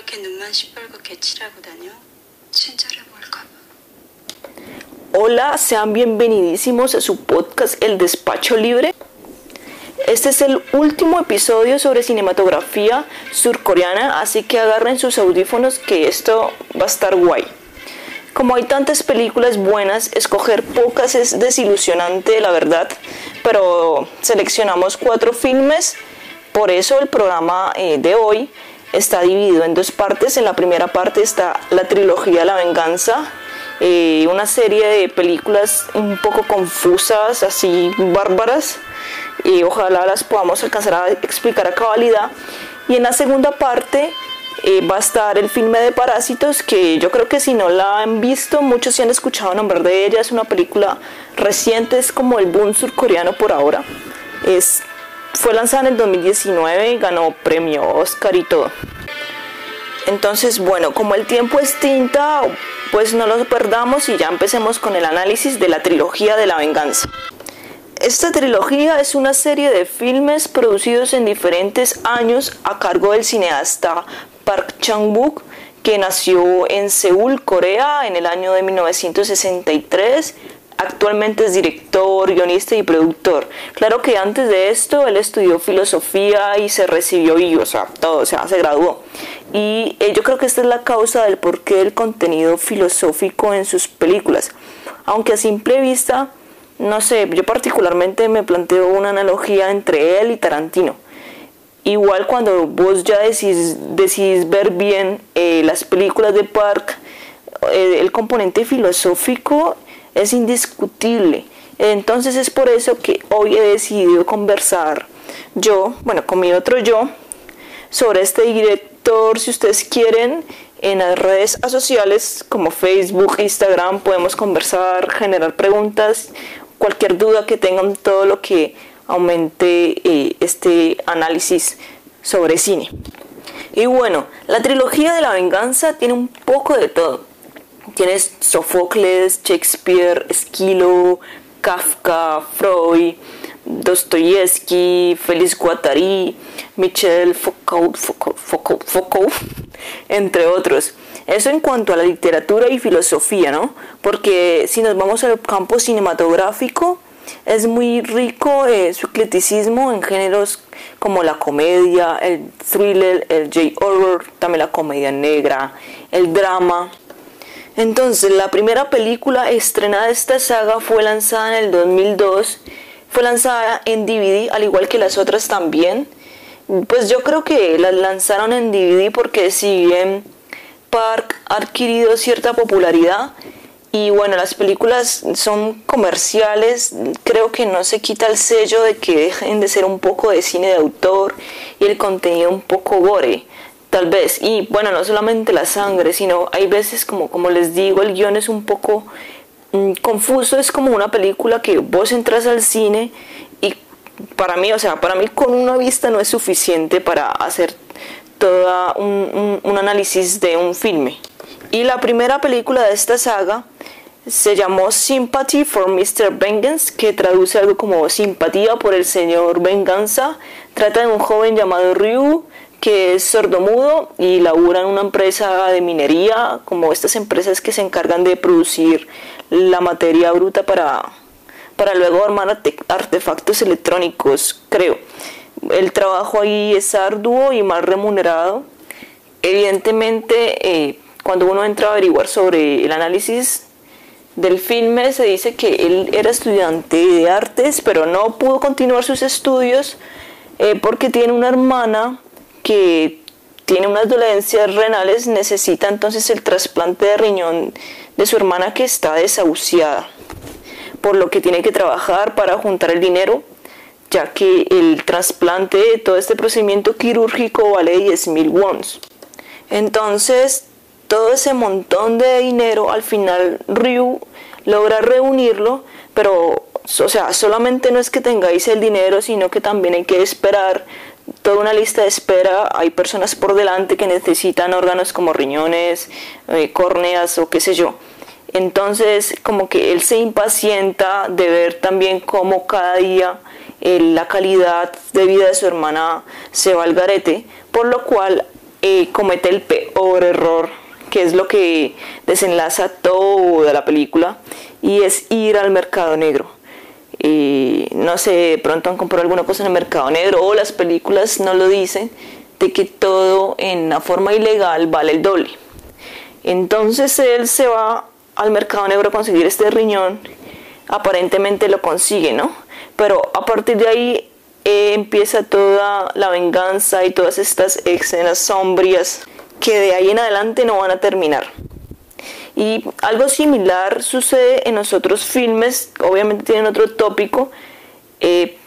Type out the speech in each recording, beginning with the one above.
그렇게 눈만 시뻘겋게 칠하고 다녀? 친절해 보일까 봐. Hola, sean bienvenidísimos a su podcast El Despacho Libre. Este es el último episodio sobre cinematografía surcoreana, así que agarren sus audífonos que esto va a estar guay. Como hay tantas películas buenas, escoger pocas es desilusionante, la verdad, pero seleccionamos cuatro filmes, por eso el programa eh, de hoy está dividido en dos partes. En la primera parte está la trilogía La Venganza, eh, una serie de películas un poco confusas, así bárbaras, y ojalá las podamos alcanzar a explicar a cabalidad. Y en la segunda parte eh, va a estar el filme de Parásitos, que yo creo que si no la han visto, muchos sí han escuchado nombrar de ella. Es una película reciente, es como el boom surcoreano por ahora. Es, fue lanzada en el 2019 y ganó premio Oscar y todo. Entonces, bueno, como el tiempo es tinta, pues no lo perdamos y ya empecemos con el análisis de la trilogía de la venganza. Esta trilogía es una serie de filmes producidos en diferentes años a cargo del cineasta Park Chang-wook, que nació en Seúl, Corea, en el año de 1963. Actualmente es director, guionista y productor. Claro que antes de esto él estudió filosofía y se recibió y, o sea, todo, o sea, se graduó. Y eh, yo creo que esta es la causa del porqué del contenido filosófico en sus películas. Aunque a simple vista, no sé, yo particularmente me planteo una analogía entre él y Tarantino. Igual cuando vos ya decís, ver bien eh, las películas de Park, eh, el componente filosófico es indiscutible. Entonces es por eso que hoy he decidido conversar yo, bueno, con mi otro yo, sobre este director, si ustedes quieren, en las redes sociales como Facebook, Instagram, podemos conversar, generar preguntas, cualquier duda que tengan, todo lo que aumente eh, este análisis sobre cine. Y bueno, la trilogía de la venganza tiene un poco de todo. Tienes Sofocles, Shakespeare, Esquilo, Kafka, Freud, Dostoyevsky, Félix Guattari, Michel Foucault, Foucault, Foucault, entre otros. Eso en cuanto a la literatura y filosofía, ¿no? Porque si nos vamos al campo cinematográfico, es muy rico eh, su criticismo en géneros como la comedia, el thriller, el J-horror, también la comedia negra, el drama. Entonces, la primera película estrenada de esta saga fue lanzada en el 2002. Fue lanzada en DVD, al igual que las otras también. Pues yo creo que las lanzaron en DVD porque si bien Park ha adquirido cierta popularidad, y bueno, las películas son comerciales, creo que no se quita el sello de que dejen de ser un poco de cine de autor y el contenido un poco gore, tal vez. Y bueno, no solamente la sangre, sino hay veces como, como les digo, el guion es un poco mm, confuso, es como una película que vos entras al cine y para mí, o sea, para mí con una vista no es suficiente para hacer todo un, un análisis de un filme. Y la primera película de esta saga se llamó Sympathy for Mr. Vengeance, que traduce algo como simpatía por el señor Venganza. Trata de un joven llamado Ryu que es sordomudo y labura en una empresa de minería, como estas empresas que se encargan de producir la materia bruta para, para luego armar artefactos electrónicos, creo. El trabajo ahí es arduo y mal remunerado. Evidentemente, eh, cuando uno entra a averiguar sobre el análisis del filme se dice que él era estudiante de artes, pero no pudo continuar sus estudios eh, porque tiene una hermana que tiene unas dolencias renales, necesita entonces el trasplante de riñón de su hermana que está desahuciada, por lo que tiene que trabajar para juntar el dinero, ya que el trasplante, todo este procedimiento quirúrgico vale 10 mil wons. Entonces todo ese montón de dinero, al final Ryu logra reunirlo, pero, o sea, solamente no es que tengáis el dinero, sino que también hay que esperar toda una lista de espera. Hay personas por delante que necesitan órganos como riñones, eh, córneas o qué sé yo. Entonces, como que él se impacienta de ver también cómo cada día eh, la calidad de vida de su hermana se va al garete, por lo cual eh, comete el peor error, que es lo que desenlaza toda la película, y es ir al mercado negro. Y no sé, pronto han comprado alguna cosa en el mercado negro o las películas no lo dicen, de que todo en una forma ilegal vale el doble. Entonces él se va al mercado negro a conseguir este riñón, aparentemente lo consigue, ¿no? Pero a partir de ahí eh, empieza toda la venganza y todas estas escenas sombrías que de ahí en adelante no van a terminar. Y algo similar sucede en los otros filmes, obviamente tienen otro tópico, eh,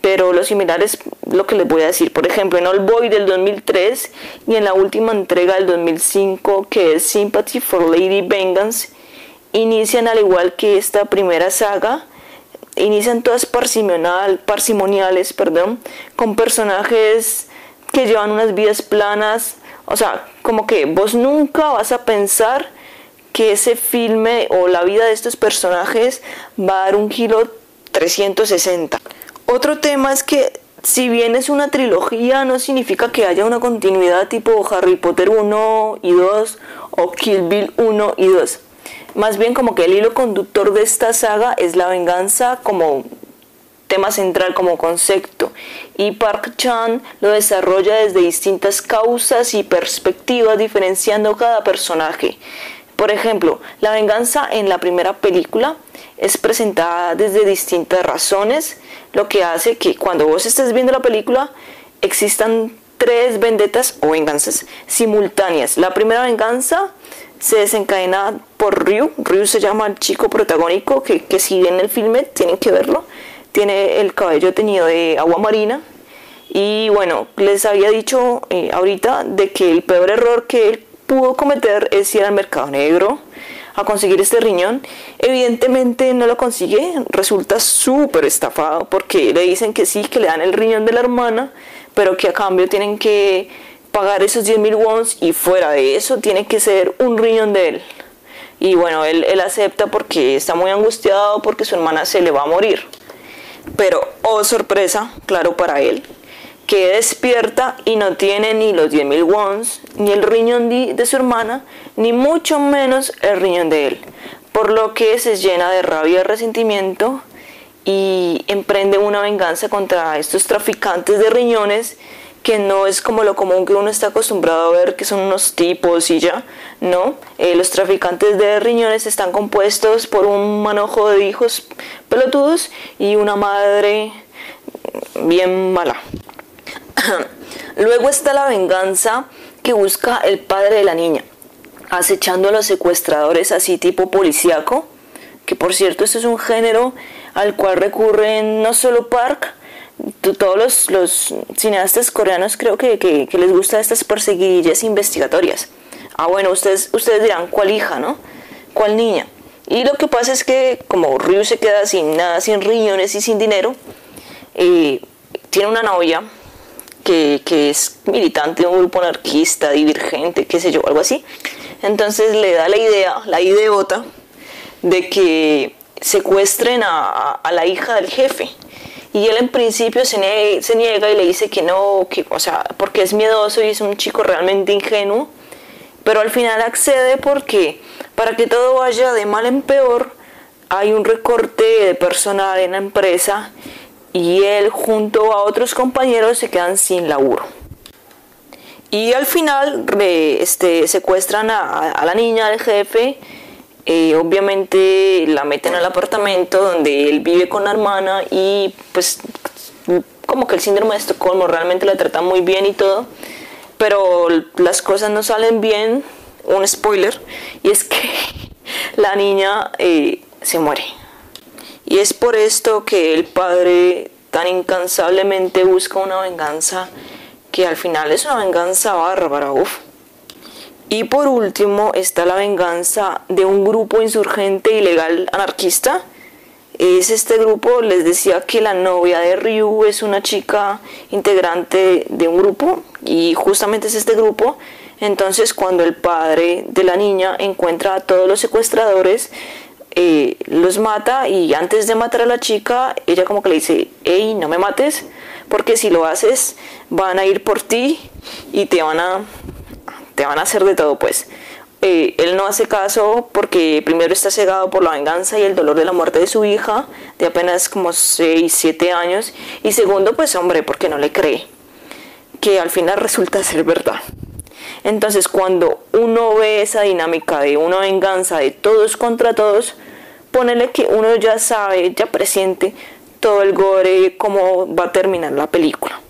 pero lo similar es lo que les voy a decir. Por ejemplo, en All Boy del 2003 y en la última entrega del 2005, que es Sympathy for Lady Vengeance, inician al igual que esta primera saga, inician todas parsimoniales, perdón, con personajes que llevan unas vidas planas, o sea, como que vos nunca vas a pensar que ese filme o la vida de estos personajes va a dar un giro 360. Otro tema es que si bien es una trilogía, no significa que haya una continuidad tipo Harry Potter 1 y 2 o Kill Bill 1 y 2. Más bien como que el hilo conductor de esta saga es la venganza como tema central, como concepto. Y Park Chan lo desarrolla desde distintas causas y perspectivas, diferenciando cada personaje. Por ejemplo, la venganza en la primera película es presentada desde distintas razones, lo que hace que cuando vos estés viendo la película existan tres vendetas o venganzas simultáneas. La primera venganza se desencadena por Ryu. Ryu se llama el chico protagónico que, que si ven el filme tienen que verlo. Tiene el cabello teñido de agua marina. Y bueno, les había dicho eh, ahorita de que el peor error que él pudo cometer es ir al mercado negro a conseguir este riñón. Evidentemente no lo consigue, resulta súper estafado porque le dicen que sí, que le dan el riñón de la hermana, pero que a cambio tienen que pagar esos 10 mil wons y fuera de eso tiene que ser un riñón de él. Y bueno, él, él acepta porque está muy angustiado porque su hermana se le va a morir. Pero, oh sorpresa, claro para él, que despierta y no tiene ni los 10 mil wons, ni el riñón de su hermana, ni mucho menos el riñón de él. Por lo que se llena de rabia y resentimiento y emprende una venganza contra estos traficantes de riñones que no es como lo común que uno está acostumbrado a ver, que son unos tipos y ya, no. Eh, los traficantes de riñones están compuestos por un manojo de hijos pelotudos y una madre bien mala. Luego está la venganza que busca el padre de la niña, acechando a los secuestradores así tipo policíaco, que por cierto este es un género al cual recurren no solo Park, todos los, cineastas coreanos creo que, les gusta estas perseguidillas investigatorias. Ah, bueno, ustedes, ustedes dirán, ¿cuál hija, no? ¿Cuál niña? Y lo que pasa es que como Ryu se queda sin nada, sin riñones y sin dinero, eh, tiene una novia que, que, es militante de un grupo anarquista, divergente, qué sé yo, algo así. Entonces le da la idea, la ideota, de que secuestren a, a la hija del jefe y él en principio se niega, y le dice que no, que, o sea, porque es miedoso y es un chico realmente ingenuo, pero al final accede porque para que todo vaya de mal en peor, hay un recorte de personal en la empresa y él junto a otros compañeros se quedan sin laburo. Y al final este, secuestran a, a la niña del jefe eh, obviamente la meten al apartamento donde él vive con la hermana y pues como que el síndrome de Estocolmo realmente la trata muy bien y todo, pero las cosas no salen bien, un spoiler, y es que la niña eh, se muere. Y es por esto que el padre tan incansablemente busca una venganza que al final es una venganza bárbara, uff. Y por último está la venganza de un grupo insurgente ilegal anarquista. Es este grupo, les decía que la novia de Ryu es una chica integrante de un grupo y justamente es este grupo. Entonces cuando el padre de la niña encuentra a todos los secuestradores, eh, los mata y antes de matar a la chica, ella como que le dice, hey, no me mates, porque si lo haces van a ir por ti y te van a te van a hacer de todo, pues. Eh, él no hace caso porque primero está cegado por la venganza y el dolor de la muerte de su hija, de apenas como 6, 7 años, y segundo, pues hombre, porque no le cree, que al final resulta ser verdad. Entonces, cuando uno ve esa dinámica de una venganza de todos contra todos, ponele que uno ya sabe, ya presiente todo el gore, cómo va a terminar la película.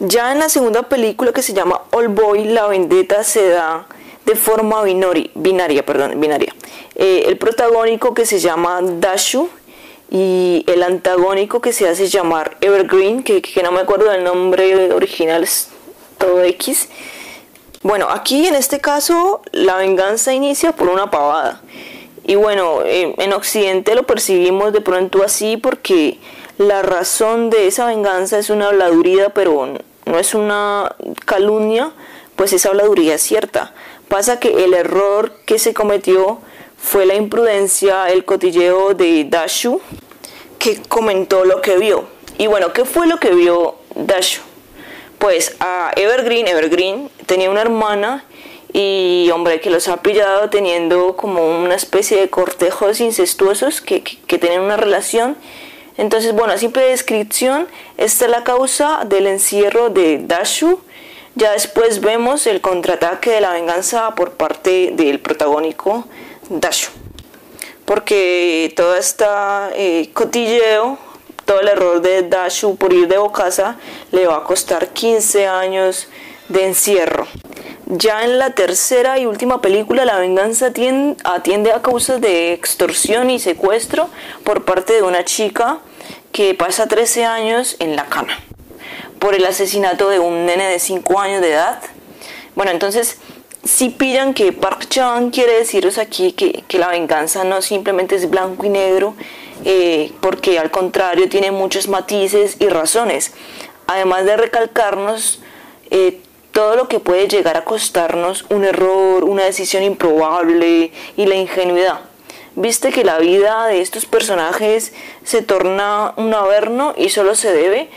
Ya en la segunda película que se llama All Boy, la vendetta se da de forma binaria, perdón, binaria. Eh, el protagónico que se llama Dashu y el antagónico que se hace llamar Evergreen, que, que no me acuerdo del nombre original, es todo X. Bueno, aquí en este caso la venganza inicia por una pavada. Y bueno, eh, en Occidente lo percibimos de pronto así porque la razón de esa venganza es una habladuría, pero no es una calumnia, pues esa habladuría es cierta. Pasa que el error que se cometió fue la imprudencia, el cotilleo de Dashu, que comentó lo que vio. Y bueno, ¿qué fue lo que vio Dashu? Pues a Evergreen, Evergreen tenía una hermana y hombre que los ha pillado teniendo como una especie de cortejos incestuosos que, que, tienen una relación. Entonces, bueno, simple descripción, esta es la causa del encierro de Dashu ya después vemos el contraataque de la venganza por parte del protagónico Dashu. Porque todo este eh, cotilleo, todo el error de Dashu por ir de Bocasa le va a costar 15 años de encierro. Ya en la tercera y última película, la venganza atiende a causas de extorsión y secuestro por parte de una chica que pasa 13 años en la cama por el asesinato de un nene de 5 años de edad. Bueno, entonces, si pillan que Park Chan quiere deciros aquí que, la venganza no simplemente es blanco y negro, eh, porque al contrario tiene muchos matices y razones. Además de recalcarnos eh, todo lo que puede llegar a costarnos un error, una decisión improbable y la ingenuidad. Viste que la vida de estos personajes se torna un averno y solo se debe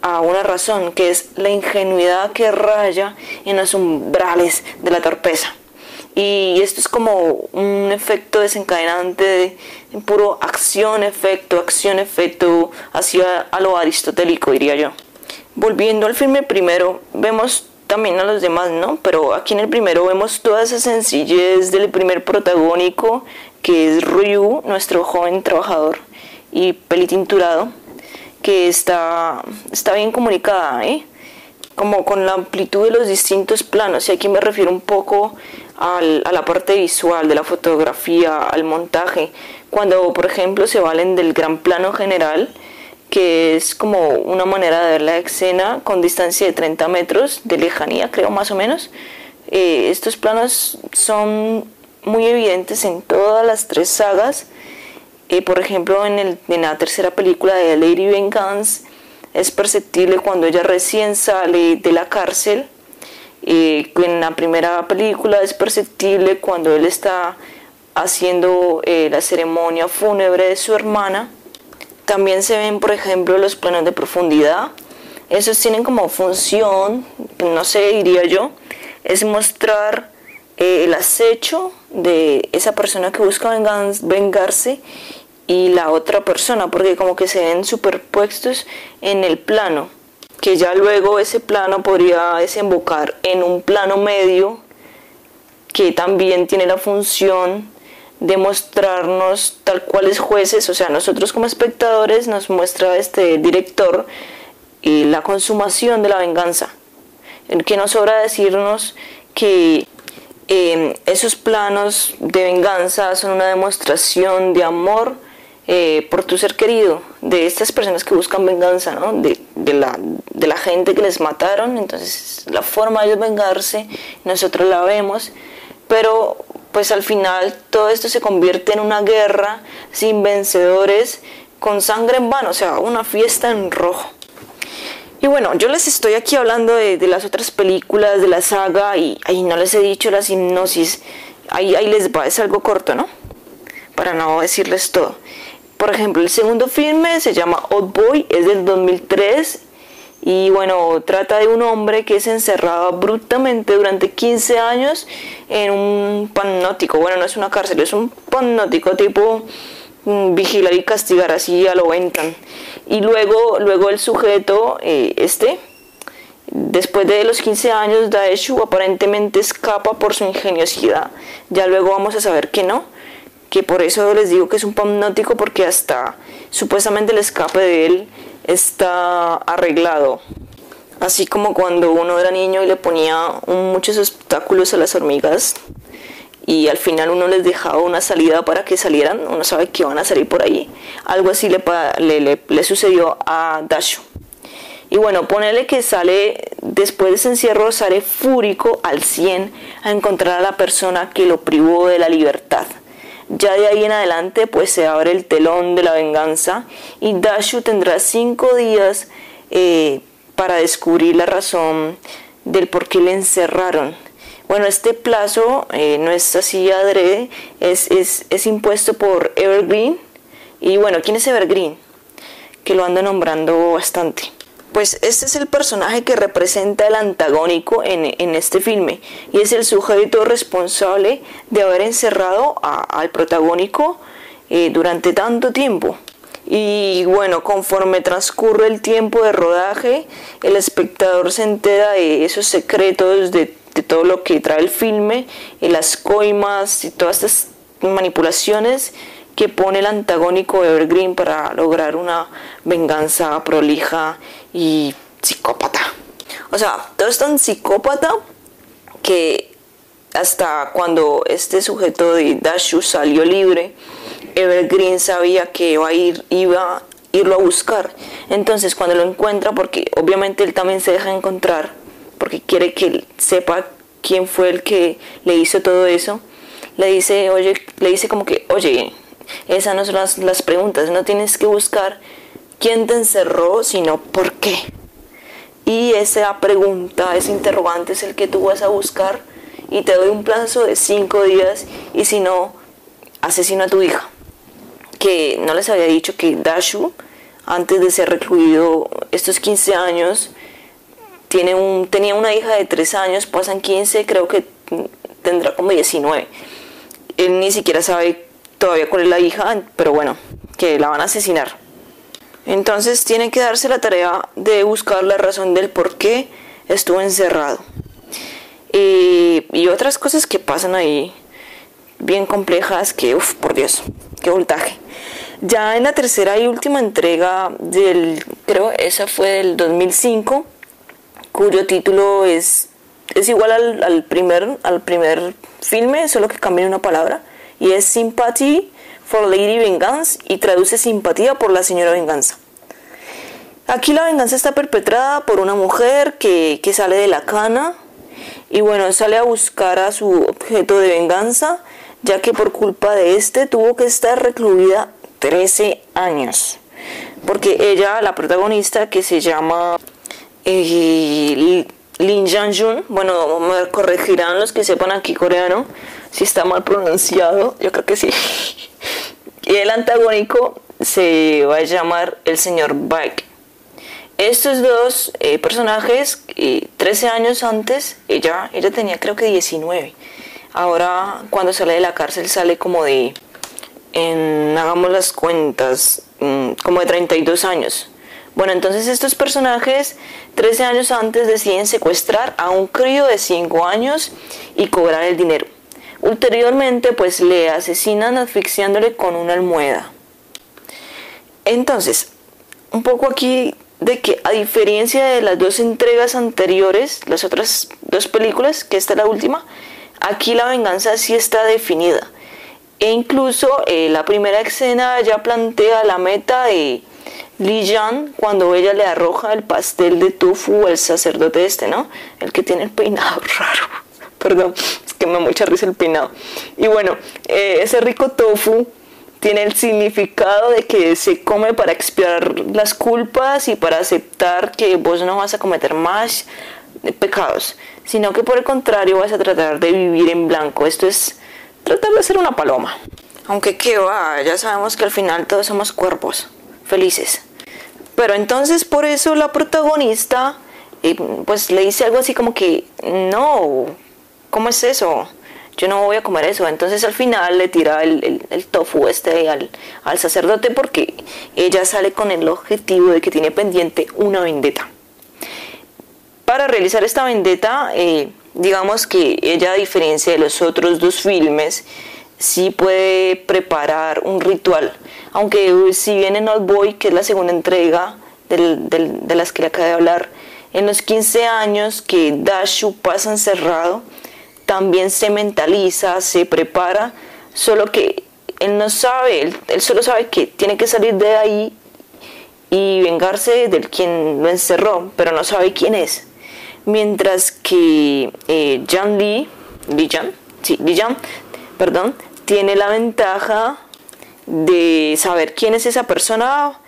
a una razón, que es la ingenuidad que raya en los umbrales de la torpeza. Y esto es como un efecto desencadenante de, puro acción-efecto, acción-efecto, hacia a lo aristotélico, diría yo. Volviendo al filme primero, vemos también a los demás, ¿no? Pero aquí en el primero vemos toda esa sencillez del primer protagónico, que es Ryu, nuestro joven trabajador y pelitinturado que está, está bien comunicada, ¿eh? como con la amplitud de los distintos planos. Y aquí me refiero un poco al, a la parte visual de la fotografía, al montaje. Cuando, por ejemplo, se valen del gran plano general, que es como una manera de ver la escena con distancia de 30 metros de lejanía, creo más o menos. Eh, estos planos son muy evidentes en todas las tres sagas eh, por ejemplo, en, la tercera película de Lady Vengeance es perceptible cuando ella recién sale de la cárcel. Eh, en la primera película es perceptible cuando él está haciendo eh, la ceremonia fúnebre de su hermana. También se ven, por ejemplo, los planos de profundidad. Esos tienen como función, no sé, diría yo, es mostrar el acecho de esa persona que busca vengarse y la otra persona, porque como que se ven superpuestos en el plano, que ya luego ese plano podría desembocar en un plano medio que también tiene la función de mostrarnos tal cuales jueces, o sea, nosotros como espectadores nos muestra este director y la consumación de la venganza, el que nos sobra decirnos que eh, esos planos de venganza son una demostración de amor eh, por tu ser querido, de estas personas que buscan venganza, ¿no? de, de, la, de la gente que les mataron, entonces la forma de vengarse, nosotros la vemos, pero pues al final todo esto se convierte en una guerra sin vencedores, con sangre en vano, o sea, una fiesta en rojo. Y bueno, yo les estoy aquí hablando de, las otras películas de la saga y ahí no les he dicho la hipnosis, ahí, ahí les va, es algo corto, ¿no? Para no decirles todo. Por ejemplo, el segundo filme se llama Old Boy, es del 2003 Y bueno, trata de un hombre que se encerraba abruptamente durante 15 años en un panótico. Bueno, no es una cárcel, es un panótico tipo mm, vigilar y castigar, así a lo ventan. Y luego, luego el sujeto, eh, este, después de los 15 años, Daeshu aparentemente escapa por su ingeniosidad. Ya luego vamos a saber que no, que por eso les digo que es un panótico porque hasta supuestamente el escape de él está arreglado. Así como cuando uno era niño y le ponía muchos obstáculos a las hormigas y al final uno les dejaba una salida para que salieran, uno sabe que van a salir por ahí. Algo así le, le, sucedió a Dashu. Y bueno, ponele que sale, después de ese encierro, sale fúrico al 100 a encontrar a la persona que lo privó de la libertad. Ya de ahí en adelante pues se abre el telón de la venganza y Dashu tendrá cinco días eh, para descubrir la razón del por qué le encerraron. Bueno, este plazo eh, no es así adrede, es, es, es impuesto por Evergreen. Y bueno, ¿quién es Evergreen? Que lo ando nombrando bastante pues este es el personaje que representa el antagónico en, este filme y es el sujeto responsable de haber encerrado al protagónico eh, durante tanto tiempo. Y bueno, conforme transcurre el tiempo de rodaje, el espectador se entera de esos secretos, de, de todo lo que trae el filme, y las coimas y todas estas manipulaciones que pone el antagónico Evergreen para lograr una venganza prolija y psicópata. O sea, todo es tan psicópata que hasta cuando este sujeto de Dashu salió libre, Evergreen sabía que iba a, ir, irlo a buscar. Entonces cuando lo encuentra, porque obviamente él también se deja encontrar, porque quiere que él sepa quién fue el que le hizo todo eso, le dice, oye, le dice como que, oye, esas no son las preguntas, no tienes que buscar quién te encerró, sino por qué. Y esa pregunta, ese interrogante es el que tú vas a buscar y te doy un plazo de cinco días y si no, asesina a tu hija. Que no les había dicho que Dashu, antes de ser recluido estos 15 años, tiene un, tenía una hija de 3 años, pasan 15, creo que tendrá como 19. Él ni siquiera sabe todavía cuál es la hija, pero bueno, que la van a asesinar. Entonces tiene que darse la tarea de buscar la razón del por qué estuvo encerrado. Y, otras cosas que pasan ahí, bien complejas, que, uff, por Dios, qué voltaje. Ya en la tercera y última entrega del, creo, esa fue del 2005, cuyo título es, es igual al, primer, al primer filme, solo que cambia una palabra, y es Sympathy for Lady Vengeance y traduce simpatía por la señora Venganza. Aquí la venganza está perpetrada por una mujer que, que sale de la cana y bueno, sale a buscar a su objeto de venganza, ya que por culpa de este tuvo que estar recluida 13 años. Porque ella, la protagonista, que se llama eh, Lin Jun, bueno, me corregirán los que sepan aquí coreano, si está mal pronunciado, yo creo que sí. Y el antagónico se va a llamar el señor Bike. Estos dos eh, personajes, 13 años antes, ella, ella tenía creo que 19. Ahora cuando sale de la cárcel sale como de, en, hagamos las cuentas, mm, como de 32 años. Bueno, entonces estos personajes 13 años antes deciden secuestrar a un crío de 5 años y cobrar el dinero. Ulteriormente, pues le asesinan asfixiándole con una almohada. Entonces, un poco aquí de que a diferencia de las dos entregas anteriores, las otras dos películas, que esta es la última, aquí la venganza sí está definida. E incluso eh, la primera escena ya plantea la meta de Li Yan cuando ella le arroja el pastel de tofu al sacerdote este, ¿no? El que tiene el peinado raro perdón, me da mucha risa el peinado. Y bueno, eh, ese rico tofu tiene el significado de que se come para expiar las culpas y para aceptar que vos no vas a cometer más pecados, sino que por el contrario vas a tratar de vivir en blanco. Esto es tratar de ser una paloma. Aunque qué va, ya sabemos que al final todos somos cuerpos felices. Pero entonces por eso la protagonista eh, pues le dice algo así como que, no, ¿cómo es eso? Yo no voy a comer eso. Entonces al final le tira el, tofu este al, sacerdote porque ella sale con el objetivo de que tiene pendiente una vendetta. Para realizar esta vendetta, eh, digamos que ella a diferencia de los otros dos filmes, sí puede preparar un ritual. Aunque si bien en Old Boy, que es la segunda entrega de las que le acabo de hablar, en los 15 años que Dashu pasa encerrado, también se mentaliza, se prepara, solo que él no sabe, él, solo sabe que tiene que salir de ahí y vengarse del quien lo encerró, pero no sabe quién es. Mientras que eh, Jan Lee, Lee Jan, sí, Lee Jan, perdón, tiene la ventaja de saber quién es esa persona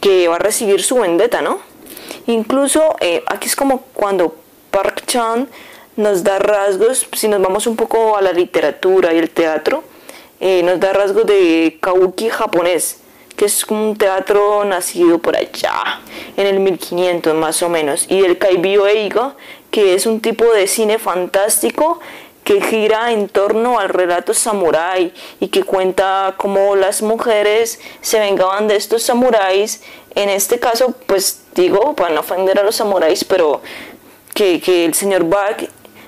que va a recibir su vendetta, ¿no? Incluso eh, aquí es como cuando Park Chan nos da rasgos, si nos vamos un poco a la literatura y el teatro, eh, nos da rasgos de kabuki japonés, que es un teatro nacido por allá, en el 1500 más o menos, y el kaibyo eiga, que es un tipo de cine fantástico que gira en torno al relato samurái y que cuenta cómo las mujeres se vengaban de estos samuráis. En este caso, pues digo, para no ofender a los samuráis, pero que, el señor Bach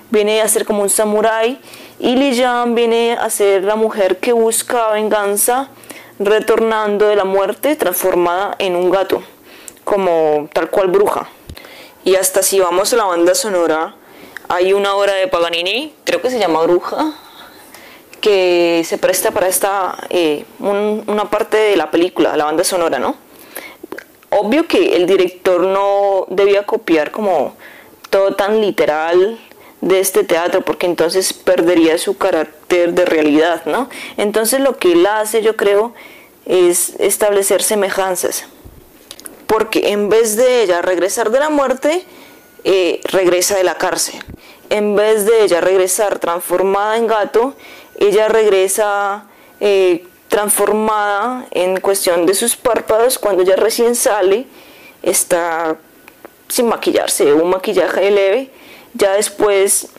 viene a ser como un samurái y Li Yan viene a ser la mujer que busca venganza retornando de la muerte transformada en un gato, como tal cual bruja. Y hasta si vamos a la banda sonora, hay una obra de Paganini, creo que se llama Bruja, que se presta para esta eh, una parte de la película, la banda sonora, ¿no? Obvio que el director no debía copiar como todo tan literal de este teatro porque entonces perdería su carácter de realidad, ¿no? Entonces lo que él hace, yo creo, es establecer semejanzas. Porque en vez de ella regresar de la muerte, eh, regresa de la cárcel. En vez de ella regresar transformada en gato, ella regresa eh, transformada en cuestión de sus párpados cuando ella recién sale, está sin maquillarse, un maquillaje leve, ya después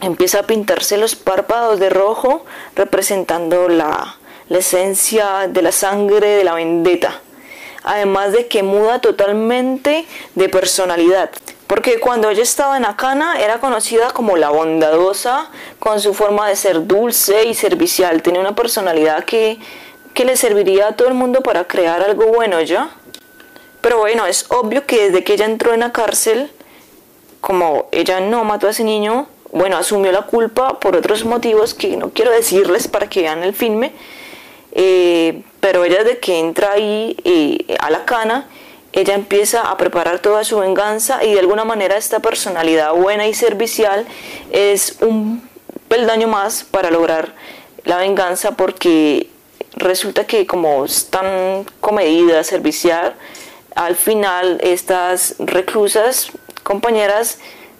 empieza a pintarse los párpados de rojo representando la, esencia de la sangre de la vendetta. Además de que muda totalmente de personalidad. Porque cuando ella estaba en Akana era conocida como la bondadosa, con su forma de ser dulce y servicial, tenía una personalidad que, que le serviría a todo el mundo para crear algo bueno ya. Pero bueno, es obvio que desde que ella entró en la cárcel, como ella no mató a ese niño, bueno, asumió la culpa por otros motivos que no quiero decirles para que vean el filme, eh, pero ella desde que entra ahí eh, a la cana, ella empieza a preparar toda su venganza y de alguna manera esta personalidad buena y servicial es un peldaño más para lograr la venganza porque resulta que como es tan comedida, servicial, al final estas reclusas, compañeras,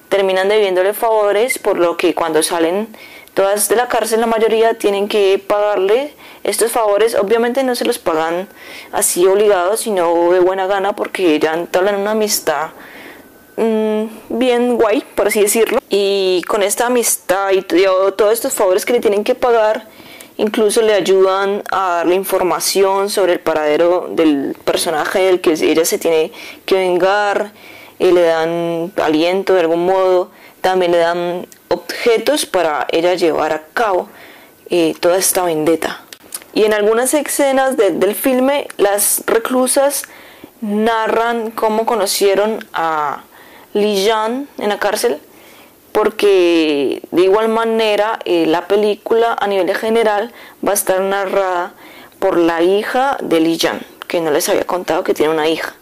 terminan debiéndole favores por lo que cuando salen todas de la cárcel la mayoría tienen que pagarle estos favores obviamente no se los pagan así obligados, sino de buena gana porque ya entablan una amistad mm, bien guay, por así decirlo. Y con esta amistad y todos estos favores que le tienen que pagar, incluso le ayudan a darle información sobre el paradero del personaje del que ella se tiene que vengar, y le dan aliento de algún modo, también le dan objetos para ella llevar a cabo eh, toda esta vendetta. Y en algunas escenas del filme, las reclusas narran cómo conocieron a Li Yan en la cárcel, porque de igual manera eh, la película a nivel general va a estar narrada por la hija de Li Yan, que no les había contado que tiene una hija.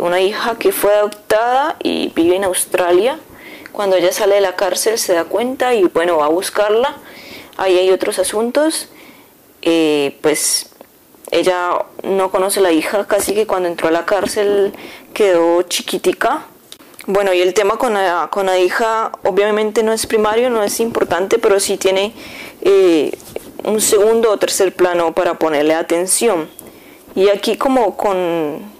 Una hija que fue adoptada y vive en Australia. Cuando ella sale de la cárcel se da cuenta y bueno, va a buscarla. Ahí hay otros asuntos eh, pues ella no conoce a la hija, casi que cuando entró a la cárcel quedó chiquitica. Bueno, y el tema con la, con la hija obviamente no es primario, no es importante, pero sí tiene eh, un segundo o tercer plano para ponerle atención. Y aquí como con,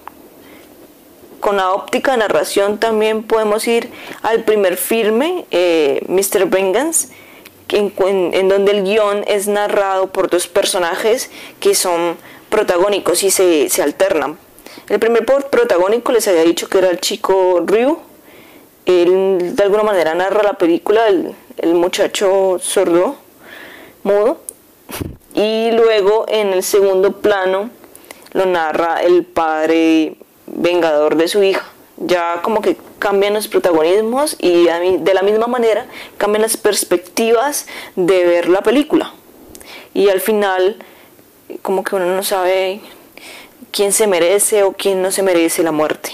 con la óptica narración también podemos ir al primer filme, eh, Mr. Vengeance, en, donde el guion es narrado por dos personajes que son protagónicos y se, se alternan. El primer protagónico les había dicho que era el chico Ryu. Él de alguna manera narra la película, el, el muchacho sordo, mudo. Y luego en el segundo plano lo narra el padre vengador de su hija. Ya como que cambian los protagonismos y de la misma manera cambian las perspectivas de ver la película. Y al final como que uno no sabe quién se merece o quién no se merece la muerte.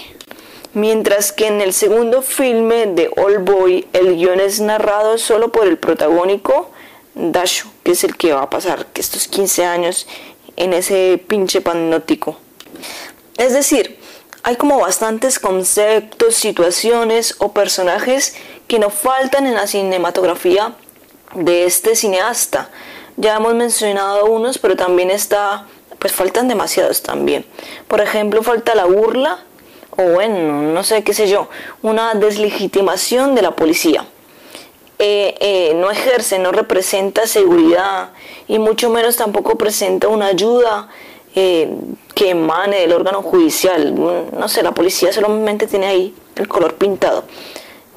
Mientras que en el segundo filme de All Boy el guion es narrado solo por el protagónico Dashu, que es el que va a pasar estos 15 años en ese pinche panótico. Es decir, hay como bastantes conceptos, situaciones o personajes que no faltan en la cinematografía de este cineasta. Ya hemos mencionado unos, pero también está, pues faltan demasiados también. Por ejemplo, falta la burla, o bueno, no sé qué sé yo, una deslegitimación de la policía. Eh, eh, no ejerce, no representa seguridad y mucho menos tampoco presenta una ayuda eh, que emane del órgano judicial. No sé, la policía solamente tiene ahí el color pintado.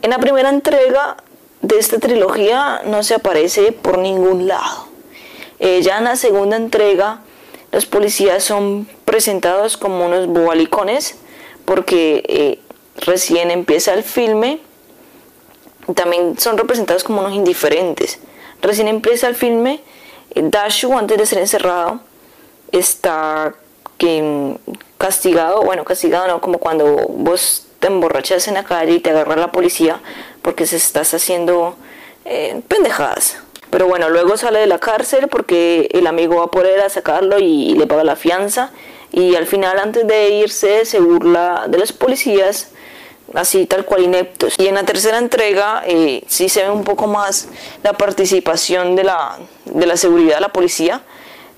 En la primera entrega de esta trilogía no se aparece por ningún lado. ya en la segunda entrega los policías son presentados como unos bobalicones porque recién empieza el filme también son representados como unos indiferentes. Recién empieza el filme, eh, Dashu, antes de ser encerrado, está que, castigado, bueno, castigado no, como cuando vos te emborrachas en la calle y te agarra la policía porque se estás haciendo eh, pendejadas. Pero bueno, luego sale de la cárcel porque el amigo va por él a sacarlo y le paga la fianza. Y al final, antes de irse, se burla de los policías así tal cual ineptos. Y en la tercera entrega eh, sí se ve un poco más la participación de la, de la seguridad de la policía,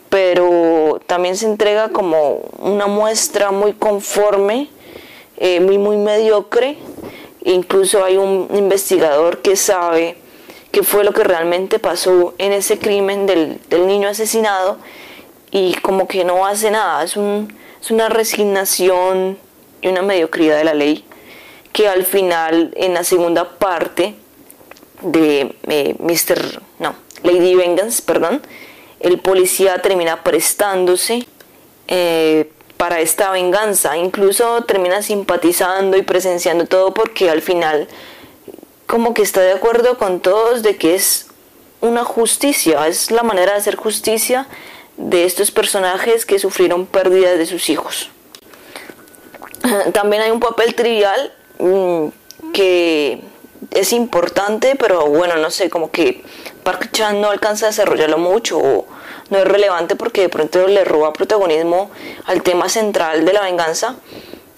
pero también se entrega como una muestra muy conforme, eh, muy, muy mediocre. Incluso hay un investigador que sabe qué fue lo que realmente pasó en ese crimen del, del niño asesinado y como que no hace nada, es, un, es una resignación y una mediocridad de la ley que al final en la segunda parte de eh, no, Lady Vengeance, perdón, el policía termina prestándose eh, para esta venganza, incluso termina simpatizando y presenciando todo porque al final como que está de acuerdo con todos de que es una justicia, es la manera de hacer justicia de estos personajes que sufrieron pérdidas de sus hijos. También hay un papel trivial Mm, que es importante, pero bueno, no sé, como que Park Chan no alcanza a desarrollarlo mucho o no es relevante porque de pronto le roba protagonismo al tema central de la venganza,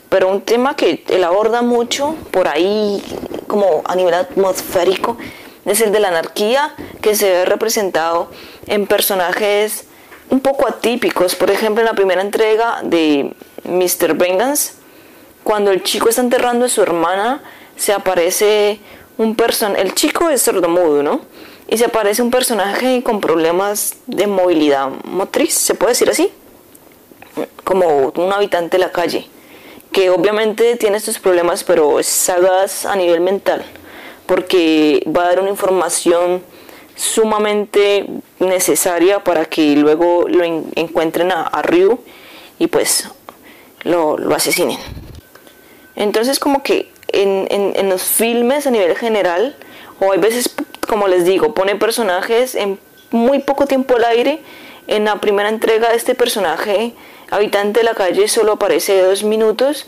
pero un tema que él aborda mucho por ahí como a nivel atmosférico es el de la anarquía que se ve representado en personajes un poco atípicos, por ejemplo en la primera entrega de Mr. Vengeance cuando el chico está enterrando a su hermana, se aparece un personaje, el chico es sordomudo, ¿no? Y se aparece un personaje con problemas de movilidad motriz, ¿se puede decir así? Como un habitante de la calle, que obviamente tiene estos problemas, pero es sagaz a nivel mental, porque va a dar una información sumamente necesaria para que luego lo encuentren a, Ryu y pues lo, lo asesinen. Entonces como que en, en, los filmes a nivel general, o hay veces, como les digo, pone personajes en muy poco tiempo al aire. En la primera entrega este personaje, habitante de la calle, solo aparece dos minutos.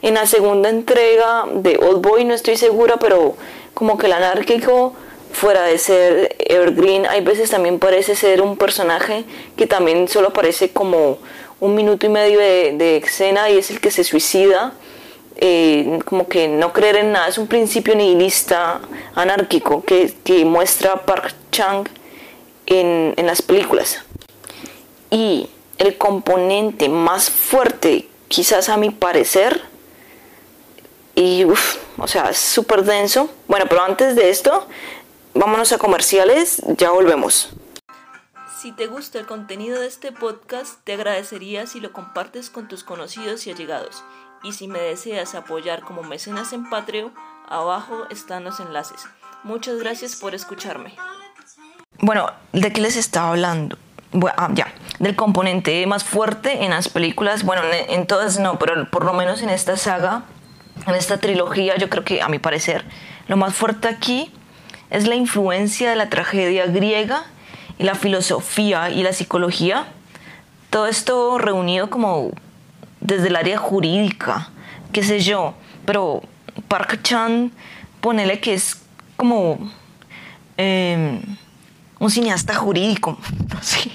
En la segunda entrega de Old Boy no estoy segura, pero como que el anárquico, fuera de ser Evergreen, hay veces también parece ser un personaje que también solo aparece como un minuto y medio de escena y es el que se suicida eh, como que no creer en nada, es un principio nihilista, anárquico, que, muestra Park Chang en, las películas. Y el componente más fuerte, quizás a mi parecer, y uff, o sea, es súper denso. Bueno, pero antes de esto, vámonos a comerciales, ya volvemos. Si te gusta el contenido de este podcast, te agradecería si lo compartes con tus conocidos y allegados. Y si me deseas apoyar como mecenas en Patreon, abajo están los enlaces. Muchas gracias por escucharme. Bueno, ¿de qué les estaba hablando? Ah, ya, del componente más fuerte en las películas, bueno, en, en todas no, pero por lo menos en esta saga, en esta trilogía, yo creo que a mi parecer, lo más fuerte aquí es la influencia de la tragedia griega y la filosofía y la psicología. Todo esto reunido como desde el área jurídica, qué sé yo, pero Park Chan, ponele que es como em, un cineasta jurídico, sí,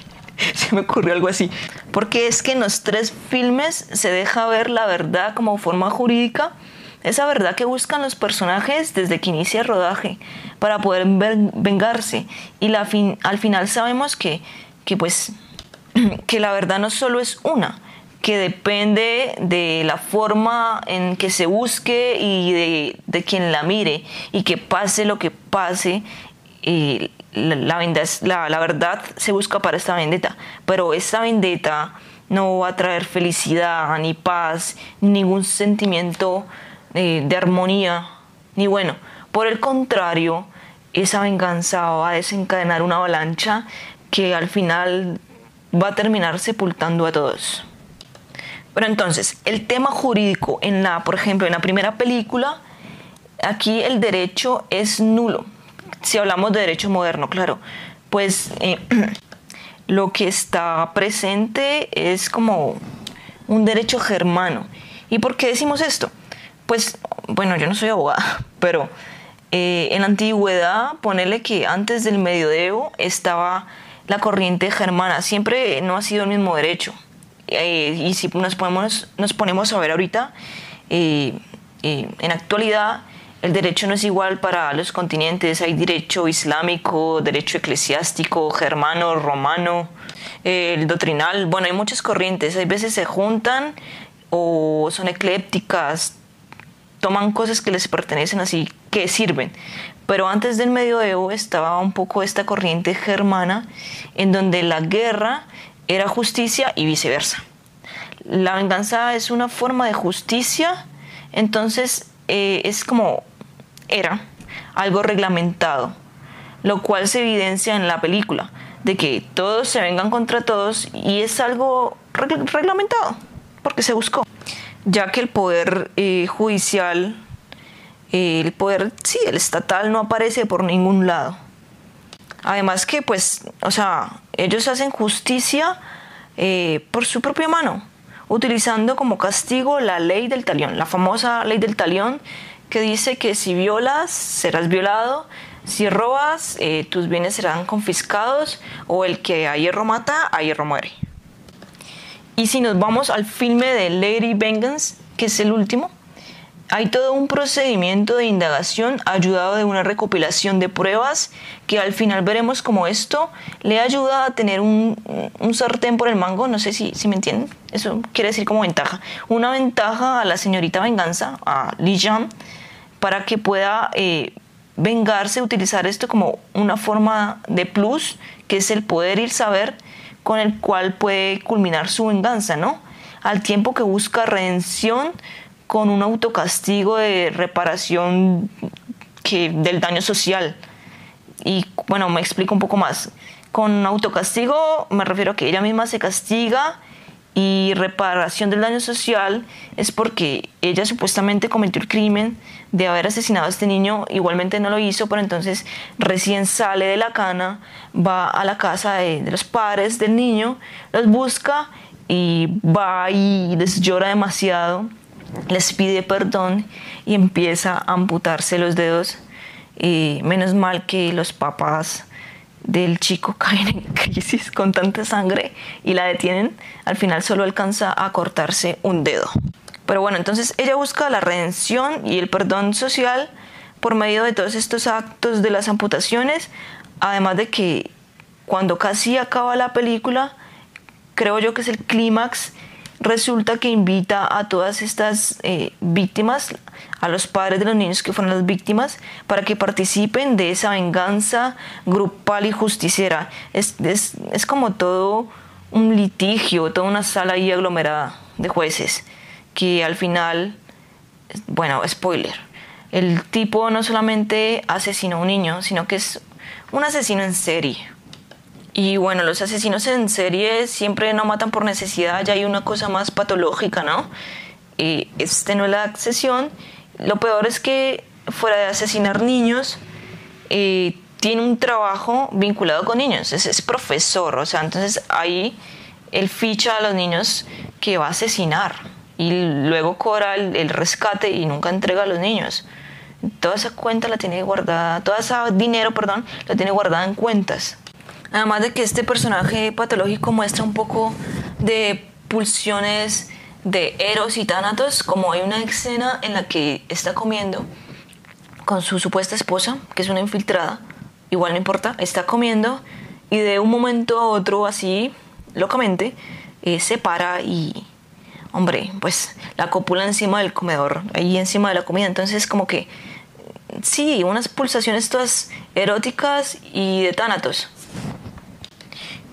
se me ocurrió algo así, porque es que en los tres filmes se deja ver la verdad como forma jurídica, esa verdad que buscan los personajes desde que inicia el rodaje para poder vengarse y la al final sabemos que, que pues que la verdad no solo es una, que depende de la forma en que se busque y de, de quien la mire y que pase lo que pase. Y la, la, la, verdad se busca para esta vendetta, pero esta vendetta no va a traer felicidad, ni paz, ni ningún sentimiento eh, de armonía, ni bueno. Por el contrario, esa venganza va a desencadenar una avalancha que al final va a terminar sepultando a todos. Pero entonces, el tema jurídico en la, por ejemplo, en la primera película, aquí el derecho es nulo. Si hablamos de derecho moderno, claro, pues eh, lo que está presente es como un derecho germano. ¿Y por qué decimos esto? Pues, bueno, yo no soy abogada, pero eh, en la antigüedad, ponerle que antes del medioevo estaba la corriente germana, siempre no ha sido el mismo derecho. Eh, y si nos ponemos, a ver ahorita, eh, eh, en actualidad el derecho no es igual para los continentes, hay derecho islámico, derecho eclesiástico, germano, romano, el doctrinal, bueno, hay muchas corrientes, hay veces se juntan o son eclépticas, toman cosas que les pertenecen así que sirven. Pero antes del medioevo estaba un poco esta corriente germana en donde la guerra era justicia y viceversa. La venganza es una forma de justicia, entonces eh, es como era algo reglamentado, lo cual se evidencia en la película, de que todos se vengan contra todos y es algo reglamentado, porque se buscó, ya que el poder eh, judicial, eh, el poder, sí, el estatal no aparece por ningún lado. Además que, pues, o sea, ellos hacen justicia eh, por su propia mano, utilizando como castigo la ley del talión, la famosa ley del talión que dice que si violas serás violado, si robas eh, tus bienes serán confiscados o el que a hierro mata, a hierro muere. Y si nos vamos al filme de Lady Vengeance, que es el último, hay todo un procedimiento de indagación ayudado de una recopilación de pruebas que al final veremos como esto le ayuda a tener un, sartén por el mango, no sé si, si, me entienden, eso quiere decir como ventaja, una ventaja a la señorita venganza, a Li Jian, para que pueda eh, vengarse, utilizar esto como una forma de plus, que es el poder y el saber con el cual puede culminar su venganza, ¿no? Al tiempo que busca redención, con un autocastigo de reparación que, del daño social. Y bueno, me explico un poco más. Con autocastigo me refiero a que ella misma se castiga y reparación del daño social es porque ella supuestamente cometió el crimen de haber asesinado a este niño, igualmente no lo hizo, pero entonces recién sale de la cana, va a la casa de, de los padres del niño, los busca y va y les llora demasiado les pide perdón y empieza a amputarse los dedos. Y menos mal que los papás del chico caen en crisis con tanta sangre y la detienen. Al final solo alcanza a cortarse un dedo. Pero bueno, entonces ella busca la redención y el perdón social por medio de todos estos actos de las amputaciones. Además de que cuando casi acaba la película, creo yo que es el clímax, resulta que invita a todas estas eh, víctimas, a los padres de los niños que fueron las víctimas, para que participen de esa venganza grupal y justiciera. Es, es, es como todo un litigio, toda una sala ahí aglomerada de jueces, que al final, bueno, spoiler, el tipo no solamente asesinó a un niño, sino que es un asesino en serie. Y bueno, los asesinos en serie siempre no matan por necesidad, ya hay una cosa más patológica, ¿no? Y este no es la excepción. Lo peor es que fuera de asesinar niños, eh, tiene un trabajo vinculado con niños, es, es, profesor, o sea, entonces ahí él ficha a los niños que va a asesinar y luego cobra el, rescate y nunca entrega a los niños. Toda esa cuenta la tiene guardada, todo ese dinero, perdón, la tiene guardada en cuentas. Además de que este personaje patológico muestra un poco de pulsiones de Eros y Tánatos, como hay una escena en la que está comiendo con su supuesta esposa, que es una infiltrada, igual no importa, está comiendo y de un momento a otro así, locamente, eh, se para y, hombre, pues la cópula encima del comedor, ahí encima de la comida, entonces como que, sí, unas pulsaciones todas eróticas y de tánatos.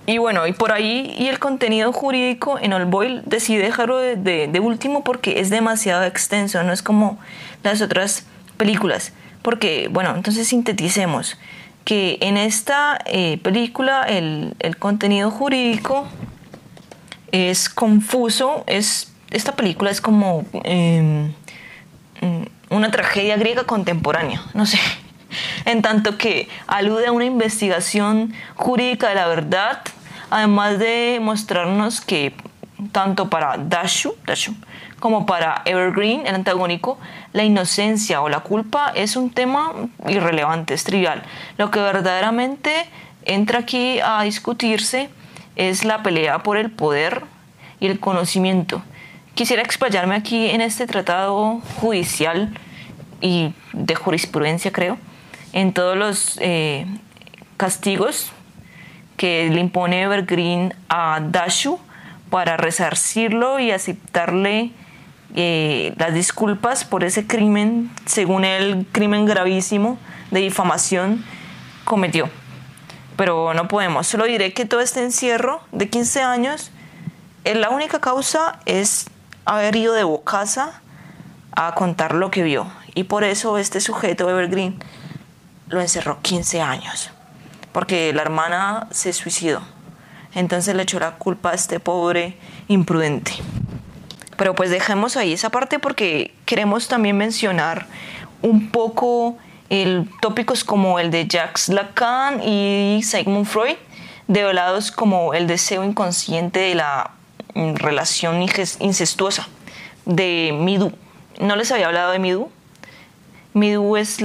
Y bueno, y por ahí, y el contenido jurídico en All Boil decidí dejarlo de, último porque es demasiado extenso, no es como las otras películas. Porque, bueno, entonces sinteticemos que en esta eh, película el, el, contenido jurídico es confuso, es, esta película es como eh, una tragedia griega contemporánea, no sé, en tanto que alude a una investigación jurídica de la verdad, además de mostrarnos que tanto para Dashu, Dashu como para Evergreen, el antagónico, la inocencia o la culpa es un tema irrelevante, es trivial. Lo que verdaderamente entra aquí a discutirse es la pelea por el poder y el conocimiento. Quisiera explayarme aquí en este tratado judicial y de jurisprudencia, creo, en todos los eh, castigos que le impone Evergreen a Dashu para resarcirlo y aceptarle eh, las disculpas por ese crimen, según el crimen gravísimo de difamación cometió. Pero no podemos, solo diré que todo este encierro de 15 años, eh, la única causa es haber ido de bocaza a contar lo que vio. Y por eso este sujeto, Evergreen, lo encerró 15 años. Porque la hermana se suicidó. Entonces le echó la culpa a este pobre imprudente. Pero pues dejemos ahí esa parte porque queremos también mencionar un poco el, tópicos como el de Jacques Lacan y Sigmund Freud, develados como el deseo inconsciente de la mm, relación incestuosa de Midu. ¿No les había hablado de Midu? Midu es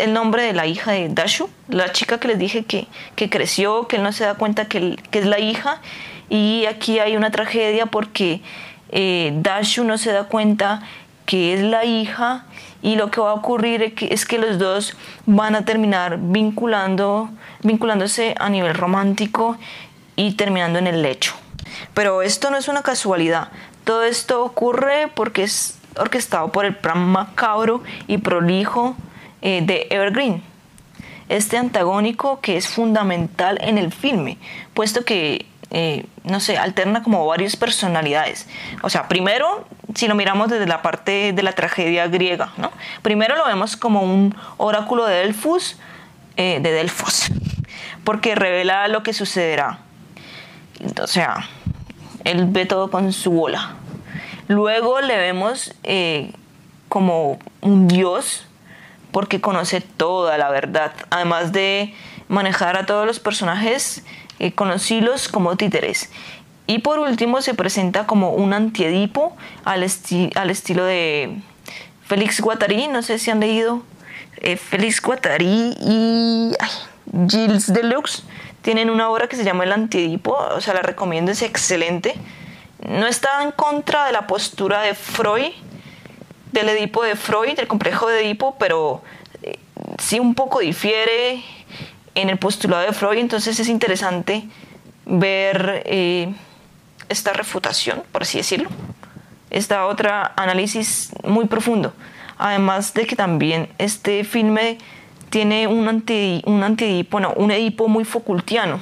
el nombre de la hija de Dashu, la chica que les dije que, creció, que él no se da cuenta que, que, es la hija. Y aquí hay una tragedia porque eh, Dashu no se da cuenta que es la hija y lo que va a ocurrir es que, es que los dos van a terminar vinculando, vinculándose a nivel romántico y terminando en el lecho. Pero esto no es una casualidad. Todo esto ocurre porque es orquestado por el plan macabro y prolijo eh, de Evergreen. Este antagónico que es fundamental en el filme, puesto que, eh, no sé, alterna como varias personalidades. O sea, primero, si lo miramos desde la parte de la tragedia griega, ¿no? Primero lo vemos como un oráculo de Delfos, eh, de Delfos, porque revela lo que sucederá. O sea, él ve todo con su bola. Luego le vemos eh, como un dios porque conoce toda la verdad, además de manejar a todos los personajes, eh, conocidos como títeres. Y por último se presenta como un antiedipo al, al estilo de Félix Guattari, no sé si han leído. Eh, Félix Guattari y Gilles Deluxe tienen una obra que se llama El Antiedipo, o sea, la recomiendo, es excelente no está en contra de la postura de Freud, del Edipo de Freud, del complejo de Edipo, pero eh, sí un poco difiere en el postulado de Freud, entonces es interesante ver eh, esta refutación, por así decirlo, esta otra análisis muy profundo. Además de que también este filme tiene un, anti, un antiedipo, no, un edipo muy Foucaultiano.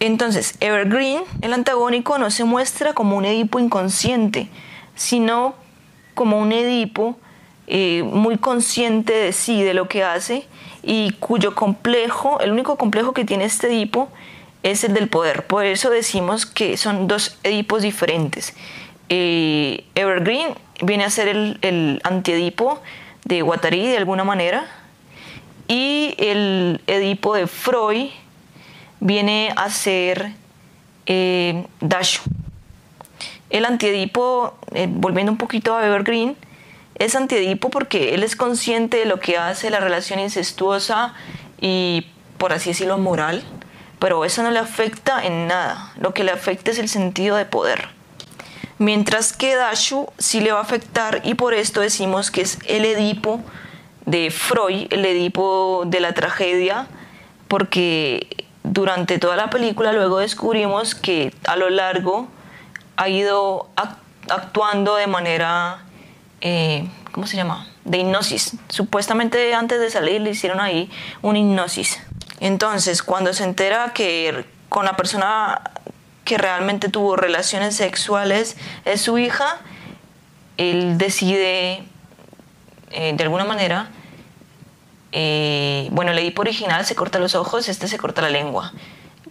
Entonces, Evergreen, el antagónico, no se muestra como un Edipo inconsciente, sino como un Edipo eh, muy consciente de sí, de lo que hace, y cuyo complejo, el único complejo que tiene este Edipo es el del poder. Por eso decimos que son dos Edipos diferentes. Eh, Evergreen viene a ser el, antiedipo de Guattari de alguna manera, y el Edipo de Freud viene a ser eh, Dashu. El antiedipo, eh, volviendo un poquito a Evergreen, es antiedipo porque él es consciente de lo que hace la relación incestuosa y, por así decirlo, moral, pero eso no le afecta en nada. Lo que le afecta es el sentido de poder. Mientras que Dashu sí le va a afectar y por esto decimos que es el Edipo de Freud, el Edipo de la tragedia, porque durante toda la película luego descubrimos que a lo largo ha ido actuando de manera, eh, ¿cómo se llama? De hipnosis. Supuestamente antes de salir le hicieron ahí una hipnosis. Entonces, cuando se entera que con la persona que realmente tuvo relaciones sexuales es su hija, él decide, eh, de alguna manera, eh, bueno, el Edipo original se corta los ojos, este se corta la lengua.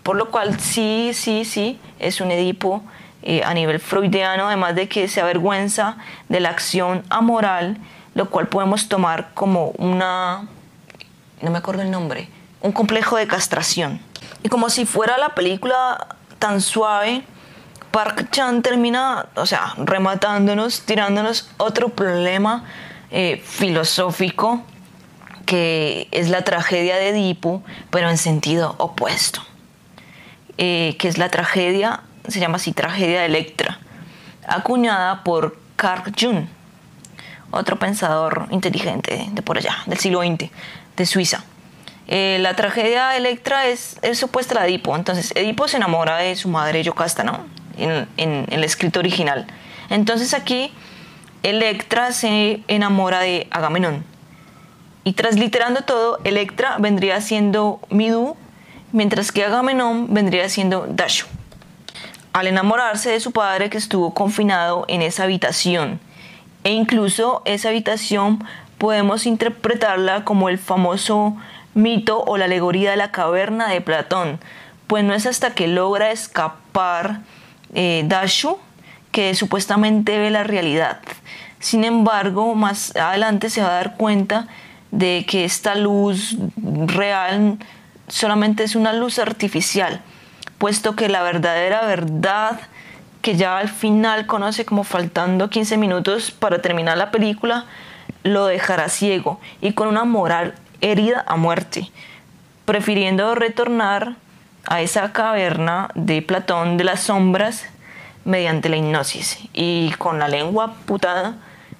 Por lo cual sí, sí, sí, es un Edipo eh, a nivel freudiano, además de que se avergüenza de la acción amoral, lo cual podemos tomar como una, no me acuerdo el nombre, un complejo de castración. Y como si fuera la película tan suave, Park Chan termina, o sea, rematándonos, tirándonos otro problema eh, filosófico que es la tragedia de Edipo, pero en sentido opuesto, eh, que es la tragedia, se llama así, tragedia de Electra, acuñada por Carl Jung, otro pensador inteligente de por allá, del siglo XX, de Suiza. Eh, la tragedia de Electra es, es supuesta a Edipo, entonces Edipo se enamora de su madre Yocasta, ¿no? En, en el escrito original. Entonces aquí Electra se enamora de Agamenón y transliterando todo, Electra vendría siendo Midu, mientras que Agamenón vendría siendo Dashu. Al enamorarse de su padre que estuvo confinado en esa habitación, e incluso esa habitación podemos interpretarla como el famoso mito o la alegoría de la caverna de Platón, pues no es hasta que logra escapar eh, Dashu que supuestamente ve la realidad. Sin embargo, más adelante se va a dar cuenta de que esta luz real solamente es una luz artificial, puesto que la verdadera verdad que ya al final conoce como faltando 15 minutos para terminar la película, lo dejará ciego y con una moral herida a muerte, prefiriendo retornar a esa caverna de Platón de las sombras mediante la hipnosis y con la lengua putada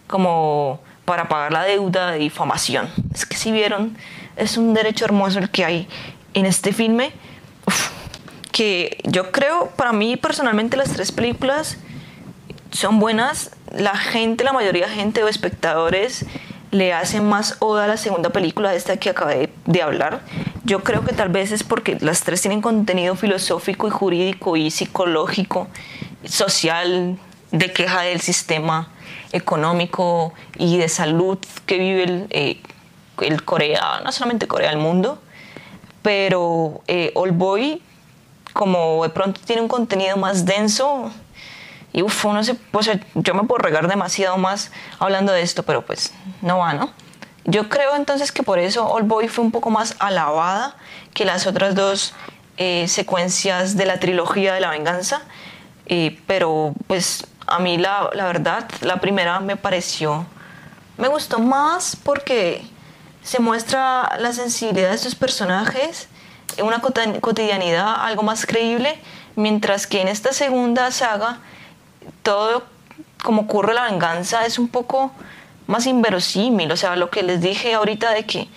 como para pagar la deuda de difamación. Es que si vieron, es un derecho hermoso el que hay en este filme, que yo creo, para mí personalmente las tres películas son buenas, la gente, la mayoría de gente o espectadores le hacen más oda a la segunda película, esta que acabé de hablar. Yo creo que tal vez es porque las tres tienen contenido filosófico y jurídico y psicológico, social, de queja del sistema económico y de salud que vive el, eh, el Corea, no solamente Corea, el mundo, pero eh, All Boy, como de pronto tiene un contenido más denso, y uf, uno se, yo me puedo regar demasiado más hablando de esto, pero pues no va, ¿no? Yo creo entonces que por eso All Boy fue un poco más alabada que las otras dos eh, secuencias de la trilogía de la venganza, eh, pero pues a mí la, la, verdad, la primera me pareció, me gustó más porque se muestra la sensibilidad de estos personajes, una cotidianidad algo más creíble, mientras que en esta segunda saga todo como ocurre la venganza es un poco más inverosímil, o sea, lo que les dije ahorita de que,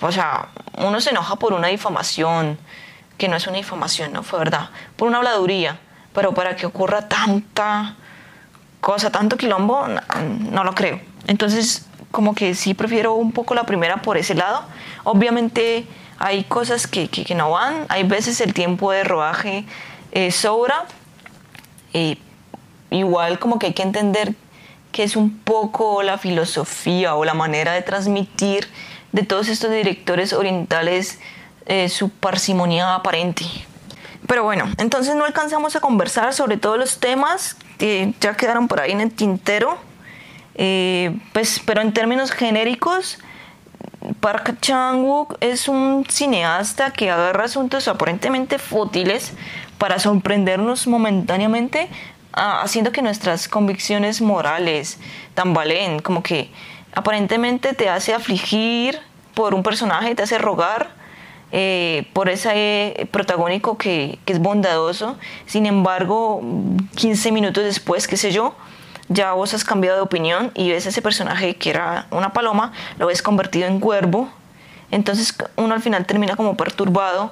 o sea, uno se enoja por una difamación, que no es una difamación, no fue verdad, por una habladuría, pero para que ocurra tanta cosa, tanto quilombo, no, lo creo. Entonces, como que sí prefiero un poco la primera por ese lado. Obviamente hay cosas que, que, no van, hay veces el tiempo de rodaje eh, sobra. Eh, igual como que hay que entender que es un poco la filosofía o la manera de transmitir de todos estos directores orientales eh, su parsimonia aparente. Pero bueno, entonces no alcanzamos a conversar sobre todos los temas ya quedaron por ahí en el tintero. Eh, pues, pero en términos genéricos, Park Chan-wook es un cineasta que agarra asuntos aparentemente fútiles para sorprendernos momentáneamente, ah, haciendo que nuestras convicciones morales tambaleen, como que aparentemente te hace afligir por un personaje, te hace rogar eh, por ese protagónico que, es bondadoso. Sin embargo, 15 minutos después, qué sé yo, ya vos has cambiado de opinión y ves ese personaje que era una paloma, lo ves convertido en cuervo. Entonces uno al final termina como perturbado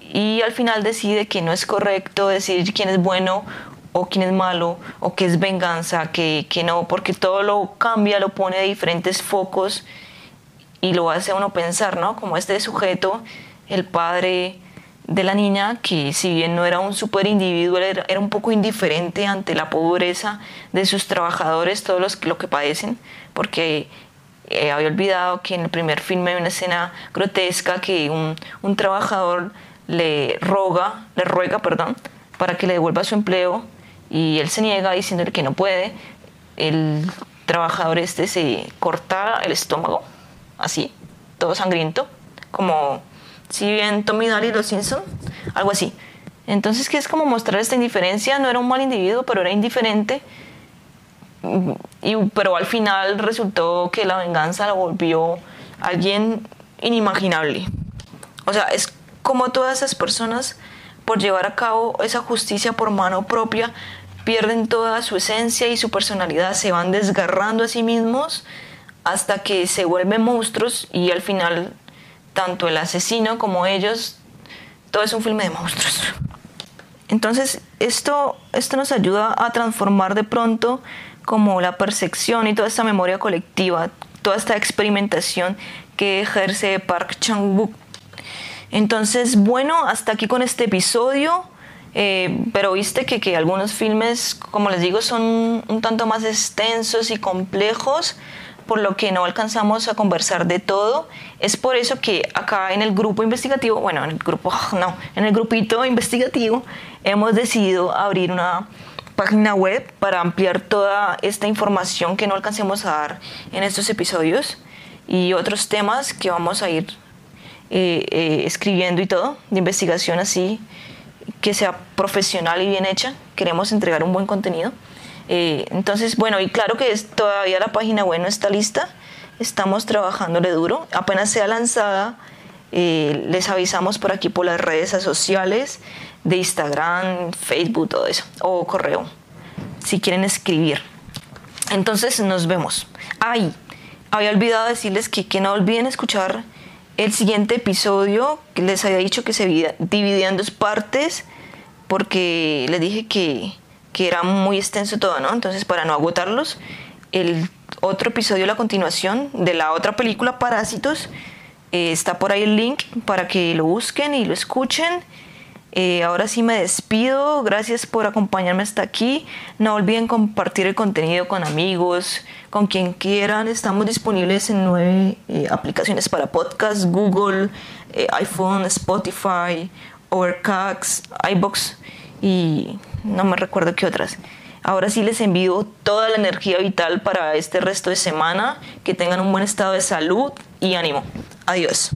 y al final decide que no es correcto decir quién es bueno o quién es malo o qué es venganza, que, que no, porque todo lo cambia, lo pone de diferentes focos y lo hace a uno pensar, ¿no? Como este sujeto el padre de la niña, que si bien no era un super individuo, era, un poco indiferente ante la pobreza de sus trabajadores, todos los lo que padecen, porque eh, había olvidado que en el primer filme hay una escena grotesca que un, trabajador le roga, le ruega, perdón, para que le devuelva su empleo y él se niega diciéndole que no puede. El trabajador este se corta el estómago, así, todo sangriento, como si bien Tommy Daly los Simpson, algo así. Entonces, ¿qué es como mostrar esta indiferencia? No era un mal individuo, pero era indiferente. Y, pero al final resultó que la venganza la volvió alguien inimaginable. O sea, es como todas esas personas, por llevar a cabo esa justicia por mano propia, pierden toda su esencia y su personalidad, se van desgarrando a sí mismos hasta que se vuelven monstruos y al final tanto el asesino como ellos, todo es un filme de monstruos. Entonces, esto, esto nos ayuda a transformar de pronto como la percepción y toda esta memoria colectiva, toda esta experimentación que ejerce Park Chang-wook. Entonces, bueno, hasta aquí con este episodio. Eh, pero viste que, que algunos filmes, como les digo, son un tanto más extensos y complejos por lo que no alcanzamos a conversar de todo. Es por eso que acá en el grupo investigativo, bueno, en el grupo, no, en el grupito investigativo, hemos decidido abrir una página web para ampliar toda esta información que no alcancemos a dar en estos episodios y otros temas que vamos a ir eh, eh, escribiendo y todo, de investigación así, que sea profesional y bien hecha. Queremos entregar un buen contenido. Eh, entonces, bueno, y claro que todavía la página web no está lista, estamos trabajándole duro, apenas sea lanzada, eh, les avisamos por aquí por las redes sociales de Instagram, Facebook, todo eso, o correo, si quieren escribir. Entonces nos vemos. Ay, había olvidado decirles que, que no olviden escuchar el siguiente episodio, les había dicho que se dividía en dos partes, porque les dije que que era muy extenso todo, ¿no? Entonces, para no agotarlos, el otro episodio, la continuación de la otra película, Parásitos, eh, está por ahí el link para que lo busquen y lo escuchen. Eh, ahora sí me despido, gracias por acompañarme hasta aquí. No olviden compartir el contenido con amigos, con quien quieran. Estamos disponibles en nueve eh, aplicaciones para podcast, Google, iPhone, Spotify, Overcast, iBox y no me recuerdo qué otras. Ahora sí les envío toda la energía vital para este resto de semana, que tengan un buen estado de salud y ánimo. Adiós.